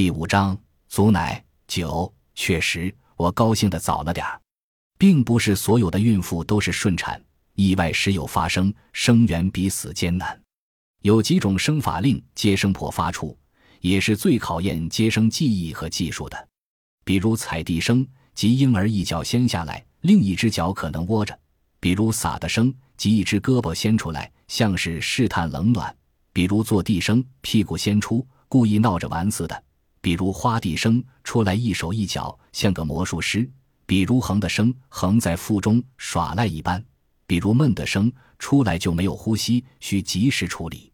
第五章，足奶酒。确实，我高兴的早了点儿，并不是所有的孕妇都是顺产，意外时有发生，生源比死艰难。有几种生法令接生婆发出，也是最考验接生技艺和技术的，比如踩地生，即婴儿一脚先下来，另一只脚可能窝着；比如撒的生，即一只胳膊先出来，像是试探冷暖；比如坐地生，屁股先出，故意闹着玩似的。比如花地生出来一手一脚像个魔术师，比如横的生横在腹中耍赖一般，比如闷的生出来就没有呼吸，需及时处理。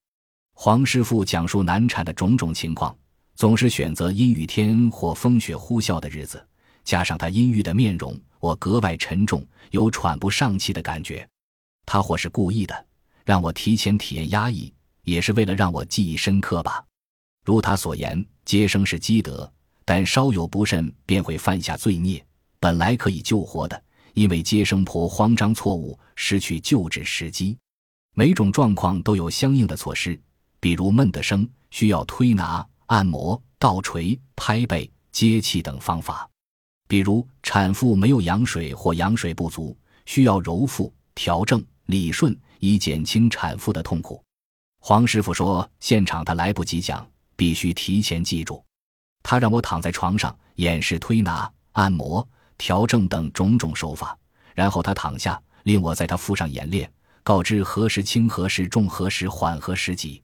黄师傅讲述难产的种种情况，总是选择阴雨天或风雪呼啸的日子，加上他阴郁的面容，我格外沉重，有喘不上气的感觉。他或是故意的，让我提前体验压抑，也是为了让我记忆深刻吧。如他所言，接生是积德，但稍有不慎便会犯下罪孽。本来可以救活的，因为接生婆慌张错误，失去救治时机。每种状况都有相应的措施，比如闷的生需要推拿、按摩、倒锤、拍背、接气等方法；比如产妇没有羊水或羊水不足，需要揉腹、调正、理顺，以减轻产妇的痛苦。黄师傅说，现场他来不及讲。必须提前记住，他让我躺在床上演示推拿、按摩、调正等种种手法，然后他躺下，令我在他腹上演练，告知何时轻、何时重、何时缓、何时急。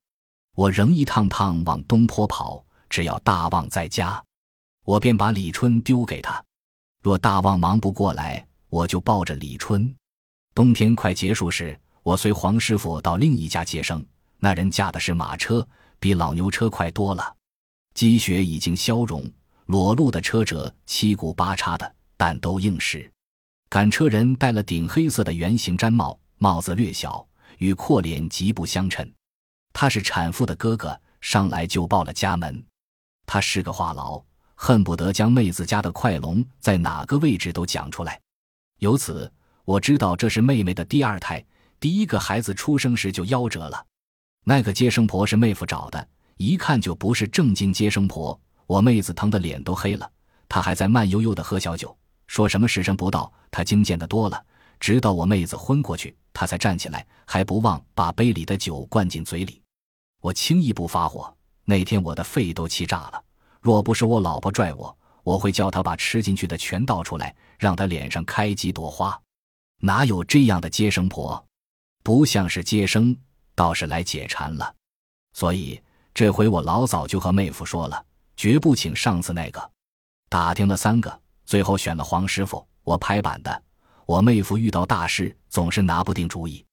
我仍一趟趟往东坡跑，只要大旺在家，我便把李春丢给他；若大旺忙不过来，我就抱着李春。冬天快结束时，我随黄师傅到另一家接生，那人驾的是马车。比老牛车快多了，积雪已经消融，裸露的车辙七股八叉的，但都硬实。赶车人戴了顶黑色的圆形毡帽，帽子略小，与阔脸极不相称。他是产妇的哥哥，上来就报了家门。他是个话痨，恨不得将妹子家的快龙在哪个位置都讲出来。由此我知道这是妹妹的第二胎，第一个孩子出生时就夭折了。那个接生婆是妹夫找的，一看就不是正经接生婆。我妹子疼得脸都黑了，她还在慢悠悠地喝小酒，说什么时辰不到，她惊见的多了。直到我妹子昏过去，她才站起来，还不忘把杯里的酒灌进嘴里。我轻易不发火，那天我的肺都气炸了。若不是我老婆拽我，我会叫她把吃进去的全倒出来，让她脸上开几朵花。哪有这样的接生婆？不像是接生。倒是来解馋了，所以这回我老早就和妹夫说了，绝不请上次那个。打听了三个，最后选了黄师傅。我拍板的。我妹夫遇到大事总是拿不定主意。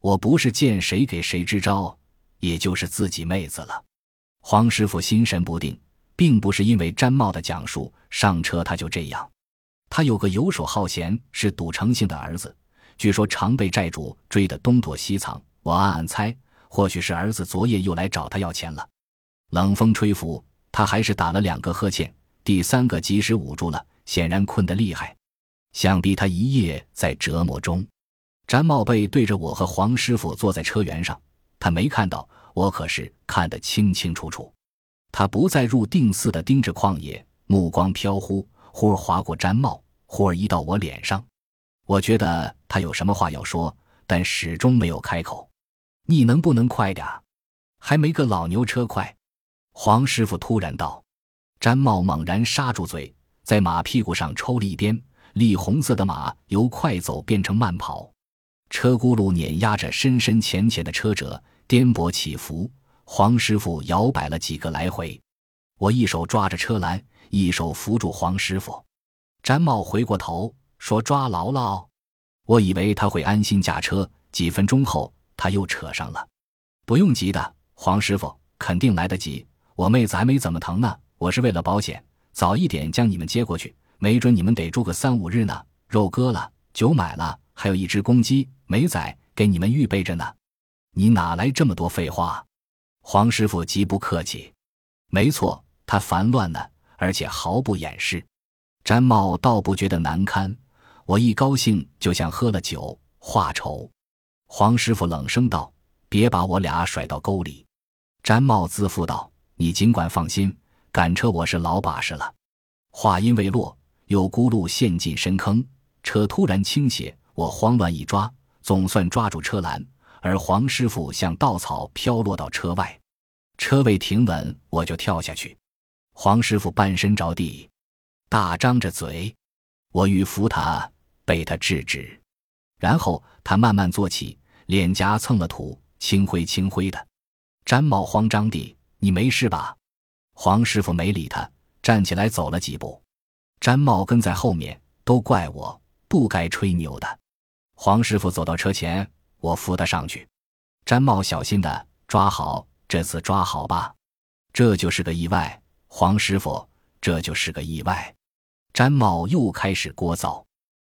我不是见谁给谁支招，也就是自己妹子了。黄师傅心神不定，并不是因为詹茂的讲述，上车他就这样。他有个游手好闲、是赌成性的儿子，据说常被债主追得东躲西藏。我暗暗猜，或许是儿子昨夜又来找他要钱了。冷风吹拂，他还是打了两个呵欠，第三个及时捂住了，显然困得厉害。想必他一夜在折磨中。詹茂贝对着我和黄师傅坐在车辕上，他没看到，我可是看得清清楚楚。他不再入定似的盯着旷野，目光飘忽，忽而划过詹茂，忽而移到我脸上。我觉得他有什么话要说，但始终没有开口。你能不能快点还没个老牛车快。黄师傅突然道。詹茂猛然刹住嘴，在马屁股上抽了一鞭，栗红色的马由快走变成慢跑，车轱辘碾压着深深浅浅的车辙，颠簸起伏。黄师傅摇摆了几个来回，我一手抓着车栏，一手扶住黄师傅。詹茂回过头说：“抓牢了。”我以为他会安心驾车。几分钟后。他又扯上了，不用急的，黄师傅肯定来得及。我妹子还没怎么疼呢，我是为了保险，早一点将你们接过去，没准你们得住个三五日呢。肉割了，酒买了，还有一只公鸡没宰，给你们预备着呢。你哪来这么多废话？黄师傅极不客气。没错，他烦乱呢，而且毫不掩饰。詹茂倒不觉得难堪，我一高兴就像喝了酒，话愁。黄师傅冷声道：“别把我俩甩到沟里。”詹茂自负道：“你尽管放心，赶车我是老把式了。话音未落，有轱辘陷进深坑，车突然倾斜，我慌乱一抓，总算抓住车栏，而黄师傅像稻草飘落到车外，车未停稳，我就跳下去。黄师傅半身着地，大张着嘴，我欲扶他，被他制止。然后他慢慢坐起，脸颊蹭了土，青灰青灰的。詹茂慌张地：“你没事吧？”黄师傅没理他，站起来走了几步。詹茂跟在后面，都怪我不该吹牛的。黄师傅走到车前，我扶他上去。詹茂小心的抓好，这次抓好吧。这就是个意外，黄师傅，这就是个意外。詹茂又开始聒噪。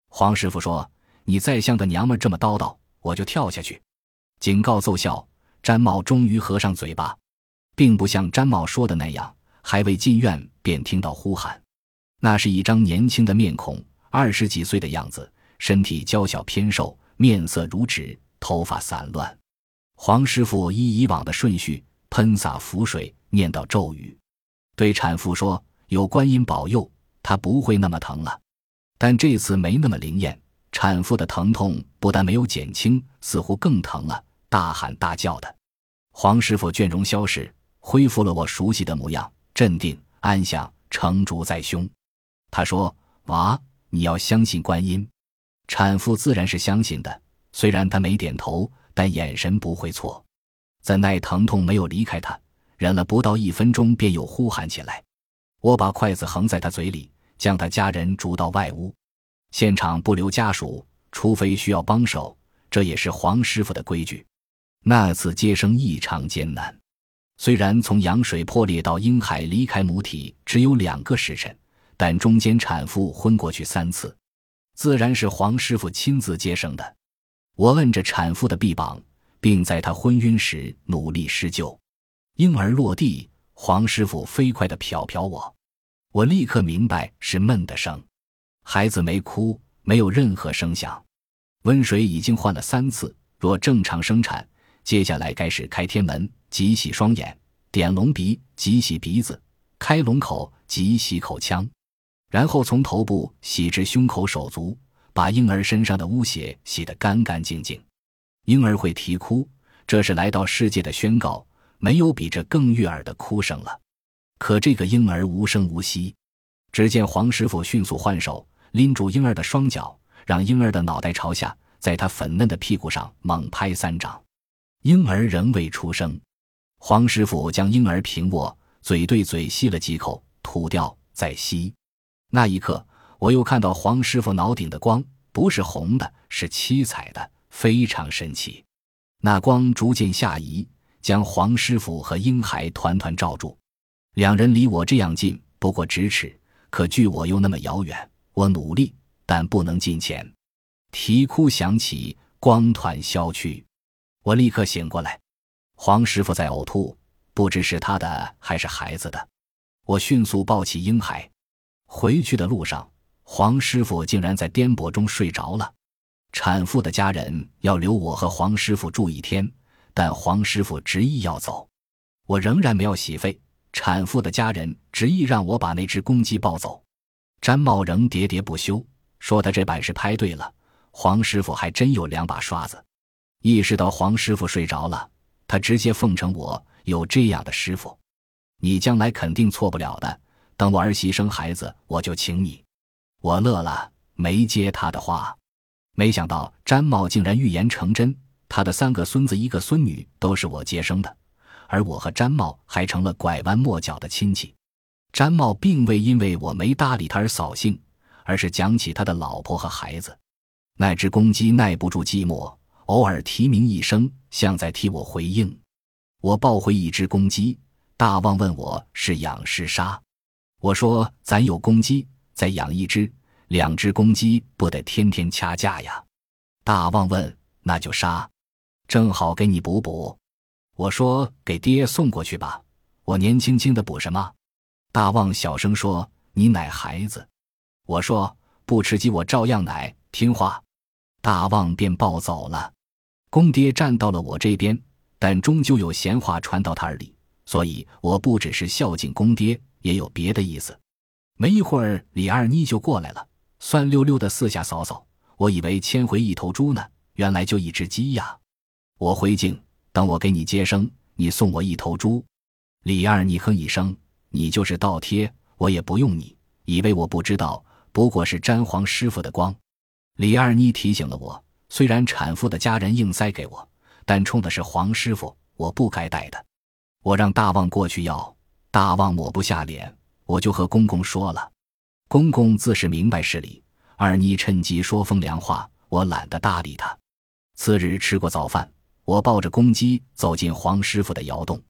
黄师傅说。你再像个娘们这么叨叨，我就跳下去。警告奏效，詹茂终于合上嘴巴，并不像詹茂说的那样，还未进院便听到呼喊。那是一张年轻的面孔，二十几岁的样子，身体娇小偏瘦，面色如纸，头发散乱。黄师傅依以往的顺序喷洒符水，念叨咒语，对产妇说：“有观音保佑，她不会那么疼了。”但这次没那么灵验。产妇的疼痛不但没有减轻，似乎更疼了，大喊大叫的。黄师傅倦容消逝，恢复了我熟悉的模样，镇定安详，成竹在胸。他说：“娃，你要相信观音。”产妇自然是相信的，虽然她没点头，但眼神不会错。怎奈疼痛没有离开她，忍了不到一分钟，便又呼喊起来。我把筷子横在她嘴里，将她家人逐到外屋。现场不留家属，除非需要帮手，这也是黄师傅的规矩。那次接生异常艰难，虽然从羊水破裂到婴孩离开母体只有两个时辰，但中间产妇昏过去三次，自然是黄师傅亲自接生的。我摁着产妇的臂膀，并在她昏晕时努力施救。婴儿落地，黄师傅飞快地瞟瞟我，我立刻明白是闷的声。孩子没哭，没有任何声响。温水已经换了三次，若正常生产，接下来该是开天门、挤洗双眼、点龙鼻、挤洗鼻子、开龙口、挤洗口腔，然后从头部洗至胸口、手足，把婴儿身上的污血洗得干干净净。婴儿会啼哭，这是来到世界的宣告，没有比这更悦耳的哭声了。可这个婴儿无声无息，只见黄师傅迅速换手。拎住婴儿的双脚，让婴儿的脑袋朝下，在他粉嫩的屁股上猛拍三掌。婴儿仍未出声，黄师傅将婴儿平卧，嘴对嘴吸了几口，吐掉再吸。那一刻，我又看到黄师傅脑顶的光，不是红的，是七彩的，非常神奇。那光逐渐下移，将黄师傅和婴孩团团罩住。两人离我这样近，不过咫尺，可距我又那么遥远。我努力，但不能近前。啼哭响起，光团消去，我立刻醒过来。黄师傅在呕吐，不知是他的还是孩子的。我迅速抱起婴孩。回去的路上，黄师傅竟然在颠簸中睡着了。产妇的家人要留我和黄师傅住一天，但黄师傅执意要走。我仍然没有洗肺。产妇的家人执意让我把那只公鸡抱走。詹茂仍喋喋不休，说他这把是拍对了。黄师傅还真有两把刷子。意识到黄师傅睡着了，他直接奉承我有这样的师傅，你将来肯定错不了的。等我儿媳生孩子，我就请你。我乐了，没接他的话。没想到詹茂竟然预言成真，他的三个孙子一个孙女都是我接生的，而我和詹茂还成了拐弯抹角的亲戚。詹茂并未因为我没搭理他而扫兴，而是讲起他的老婆和孩子。那只公鸡耐不住寂寞，偶尔啼鸣一声，像在替我回应。我抱回一只公鸡，大旺问我是养是杀。我说：“咱有公鸡，再养一只，两只公鸡不得天天掐架呀？”大旺问：“那就杀，正好给你补补。”我说：“给爹送过去吧，我年轻轻的补什么？”大旺小声说：“你奶孩子。”我说：“不吃鸡，我照样奶，听话。”大旺便抱走了。公爹站到了我这边，但终究有闲话传到他耳里，所以我不只是孝敬公爹，也有别的意思。没一会儿，李二妮就过来了，酸溜溜的四下扫扫。我以为牵回一头猪呢，原来就一只鸡呀。我回敬，等我给你接生，你送我一头猪。李二妮哼一声：“你就是倒贴，我也不用你。以为我不知道，不过是沾黄师傅的光。”李二妮提醒了我，虽然产妇的家人硬塞给我，但冲的是黄师傅，我不该带的。我让大旺过去要，大旺抹不下脸。我就和公公说了，公公自是明白事理。二妮趁机说风凉话，我懒得搭理他。次日吃过早饭，我抱着公鸡走进黄师傅的窑洞，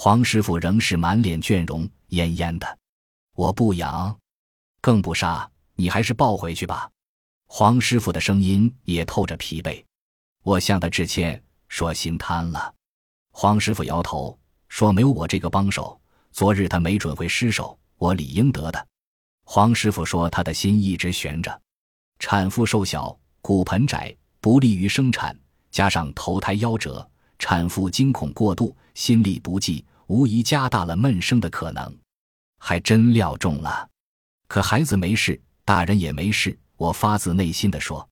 黄师傅仍是满脸倦容，恹恹的。我不养，更不杀，你还是抱回去吧。黄师傅的声音也透着疲惫。我向他致歉，说心贪了。黄师傅摇头说：“没有我这个帮手，昨日他没准会失手。”我理应得的，黄师傅说，他的心一直悬着。产妇瘦小，骨盆窄，不利于生产，加上头胎夭折，产妇惊恐过度，心力不济，无疑加大了闷声的可能。还真料中了，可孩子没事，大人也没事。我发自内心的说。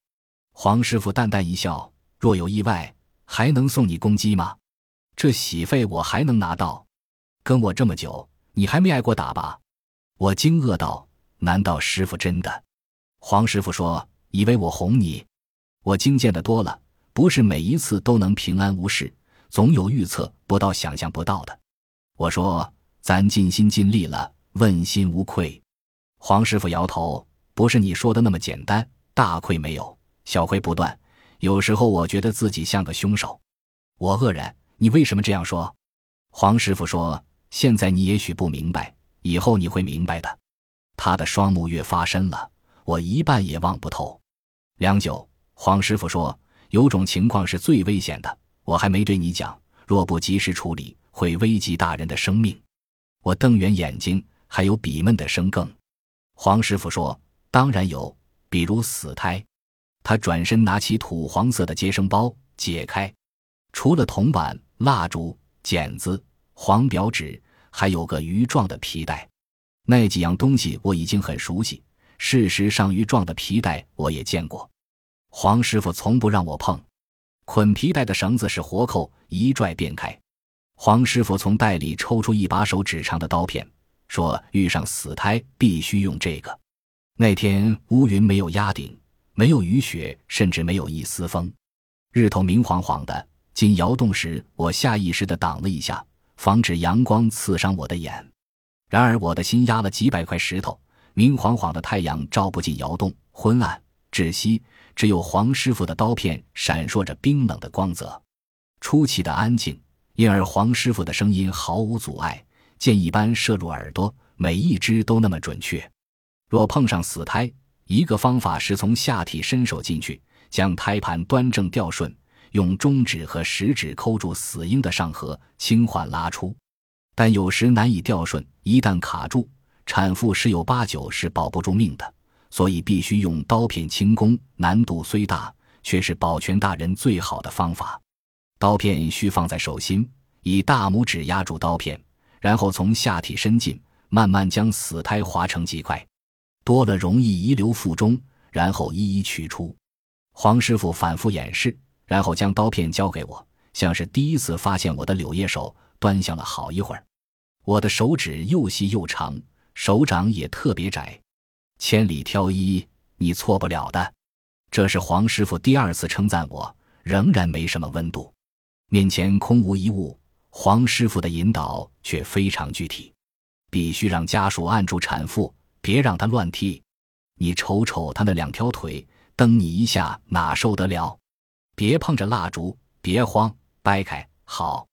黄师傅淡淡一笑：“若有意外，还能送你公鸡吗？这喜费我还能拿到。跟我这么久，你还没挨过打吧？”我惊愕道：“难道师傅真的？”黄师傅说：“以为我哄你。”我精见的多了，不是每一次都能平安无事，总有预测不到、想象不到的。我说：“咱尽心尽力了，问心无愧。”黄师傅摇头：“不是你说的那么简单，大亏没有，小亏不断。有时候我觉得自己像个凶手。”我愕然：“你为什么这样说？”黄师傅说：“现在你也许不明白。”以后你会明白的。他的双目越发深了，我一半也望不透。良久，黄师傅说：“有种情况是最危险的，我还没对你讲。若不及时处理，会危及大人的生命。”我瞪圆眼睛，还有比闷的生更。黄师傅说：“当然有，比如死胎。”他转身拿起土黄色的接生包，解开，除了铜板、蜡烛、剪子、黄表纸。还有个鱼状的皮带，那几样东西我已经很熟悉。事实上，鱼状的皮带我也见过。黄师傅从不让我碰。捆皮带的绳子是活扣，一拽便开。黄师傅从袋里抽出一把手指长的刀片，说：“遇上死胎必须用这个。”那天乌云没有压顶，没有雨雪，甚至没有一丝风，日头明晃晃的。进窑洞时，我下意识地挡了一下。防止阳光刺伤我的眼，然而我的心压了几百块石头，明晃晃的太阳照不进窑洞，昏暗窒息，只有黄师傅的刀片闪烁着冰冷的光泽，出奇的安静，因而黄师傅的声音毫无阻碍，箭一般射入耳朵，每一只都那么准确。若碰上死胎，一个方法是从下体伸手进去，将胎盘端正吊顺。用中指和食指抠住死婴的上颌，轻缓拉出，但有时难以吊顺，一旦卡住，产妇十有八九是保不住命的。所以必须用刀片轻功，难度虽大，却是保全大人最好的方法。刀片需放在手心，以大拇指压住刀片，然后从下体伸进，慢慢将死胎划成几块，多了容易遗留腹中，然后一一取出。黄师傅反复演示。然后将刀片交给我，像是第一次发现我的柳叶手，端详了好一会儿。我的手指又细又长，手掌也特别窄，千里挑一，你错不了的。这是黄师傅第二次称赞我，仍然没什么温度。面前空无一物，黄师傅的引导却非常具体，必须让家属按住产妇，别让她乱踢。你瞅瞅她那两条腿，蹬你一下哪受得了？别碰着蜡烛，别慌，掰开。好，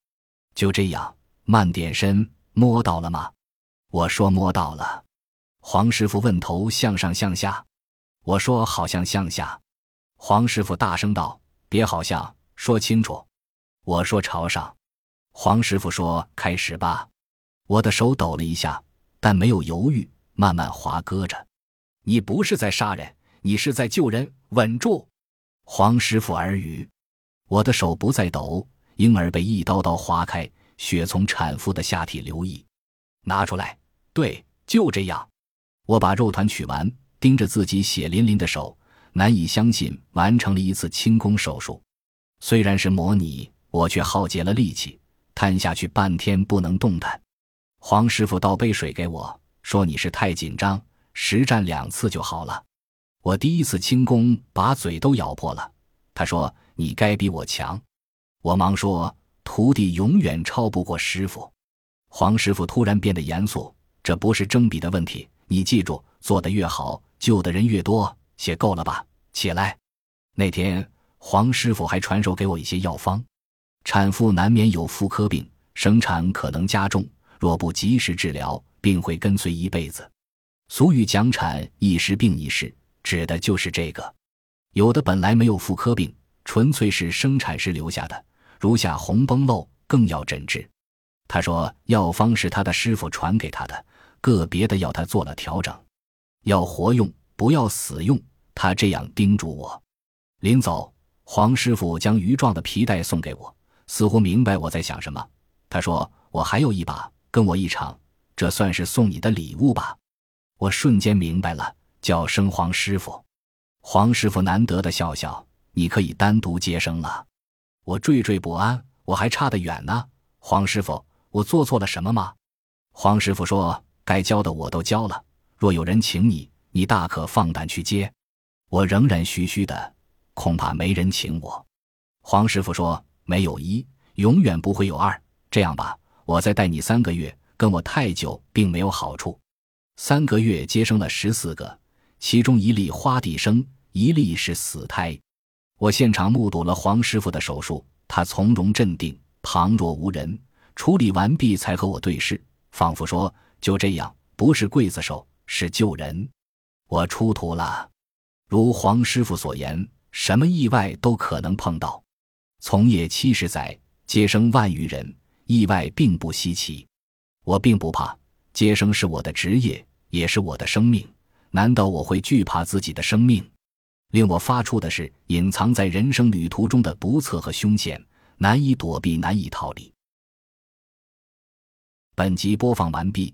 就这样，慢点伸，摸到了吗？我说摸到了。黄师傅问头向上向下，我说好像向下。黄师傅大声道：“别好像，说清楚。”我说朝上。黄师傅说：“开始吧。”我的手抖了一下，但没有犹豫，慢慢滑割着。你不是在杀人，你是在救人，稳住。黄师傅耳语，我的手不再抖，婴儿被一刀刀划开，血从产妇的下体流溢，拿出来，对，就这样。我把肉团取完，盯着自己血淋淋的手，难以相信完成了一次轻功手术。虽然是模拟，我却耗竭了力气，瘫下去半天不能动弹。黄师傅倒杯水给我，说：“你是太紧张，实战两次就好了。”我第一次轻功把嘴都咬破了。他说：“你该比我强。”我忙说：“徒弟永远超不过师傅。”黄师傅突然变得严肃：“这不是争比的问题。”你记住，做的越好，救的人越多。写够了吧？起来。那天，黄师傅还传授给我一些药方。产妇难免有妇科病，生产可能加重，若不及时治疗，病会跟随一辈子。俗语讲“产一时，病一世”，指的就是这个。有的本来没有妇科病，纯粹是生产时留下的，如下红崩漏，更要诊治。他说，药方是他的师傅传给他的。个别的药他做了调整，要活用，不要死用。他这样叮嘱我。临走，黄师傅将鱼状的皮带送给我，似乎明白我在想什么。他说：“我还有一把，跟我一场，这算是送你的礼物吧。”我瞬间明白了，叫声黄师傅。黄师傅难得的笑笑：“你可以单独接生了。”我惴惴不安，我还差得远呢。黄师傅，我做错了什么吗？黄师傅说。该教的我都教了，若有人请你，你大可放胆去接。我仍然虚虚的，恐怕没人请我。黄师傅说：“没有一，永远不会有二。这样吧，我再带你三个月，跟我太久并没有好处。”三个月接生了十四个，其中一例花地生，一例是死胎。我现场目睹了黄师傅的手术，他从容镇定，旁若无人。处理完毕，才和我对视，仿佛说。就这样，不是刽子手，是救人。我出徒了。如黄师傅所言，什么意外都可能碰到。从业七十载，接生万余人，意外并不稀奇。我并不怕，接生是我的职业，也是我的生命。难道我会惧怕自己的生命？令我发怵的是，隐藏在人生旅途中的不测和凶险，难以躲避，难以逃离。本集播放完毕。